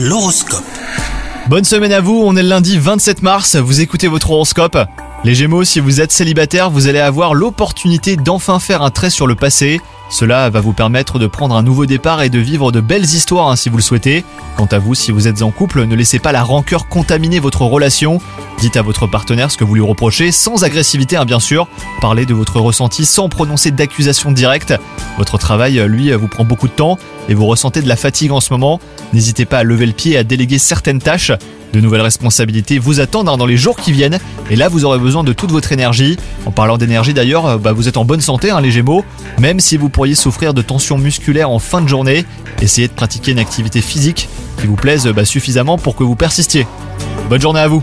L'horoscope. Bonne semaine à vous, on est le lundi 27 mars, vous écoutez votre horoscope. Les Gémeaux, si vous êtes célibataire, vous allez avoir l'opportunité d'enfin faire un trait sur le passé. Cela va vous permettre de prendre un nouveau départ et de vivre de belles histoires hein, si vous le souhaitez. Quant à vous, si vous êtes en couple, ne laissez pas la rancœur contaminer votre relation. Dites à votre partenaire ce que vous lui reprochez, sans agressivité hein, bien sûr. Parlez de votre ressenti sans prononcer d'accusation directe. Votre travail, lui, vous prend beaucoup de temps et vous ressentez de la fatigue en ce moment. N'hésitez pas à lever le pied et à déléguer certaines tâches. De nouvelles responsabilités vous attendent hein, dans les jours qui viennent et là vous aurez besoin de toute votre énergie. En parlant d'énergie d'ailleurs, euh, bah, vous êtes en bonne santé hein, les Gémeaux, même si vous pourriez souffrir de tensions musculaires en fin de journée, essayez de pratiquer une activité physique qui vous plaise bah, suffisamment pour que vous persistiez. Bonne journée à vous